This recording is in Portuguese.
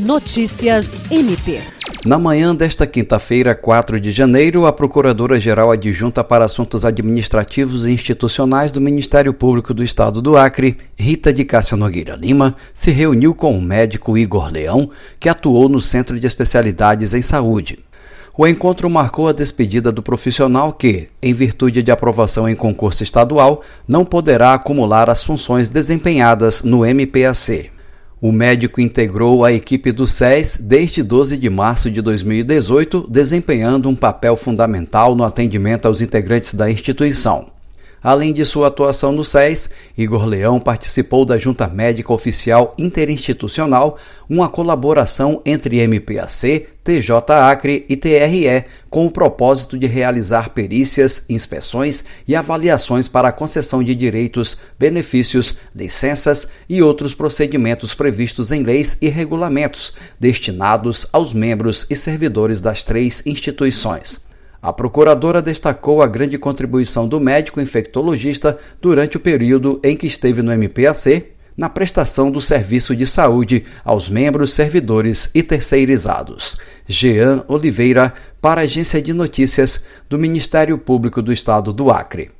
Notícias MP. Na manhã desta quinta-feira, 4 de janeiro, a Procuradora-Geral Adjunta para Assuntos Administrativos e Institucionais do Ministério Público do Estado do Acre, Rita de Cássia Nogueira Lima, se reuniu com o médico Igor Leão, que atuou no Centro de Especialidades em Saúde. O encontro marcou a despedida do profissional que, em virtude de aprovação em concurso estadual, não poderá acumular as funções desempenhadas no MPAC. O médico integrou a equipe do SES desde 12 de março de 2018, desempenhando um papel fundamental no atendimento aos integrantes da instituição. Além de sua atuação no SES, Igor Leão participou da Junta Médica Oficial Interinstitucional, uma colaboração entre MPAC, TJ Acre e TRE, com o propósito de realizar perícias, inspeções e avaliações para a concessão de direitos, benefícios, licenças e outros procedimentos previstos em leis e regulamentos destinados aos membros e servidores das três instituições. A procuradora destacou a grande contribuição do médico infectologista durante o período em que esteve no MPAC na prestação do serviço de saúde aos membros, servidores e terceirizados. Jean Oliveira, para a Agência de Notícias do Ministério Público do Estado do Acre.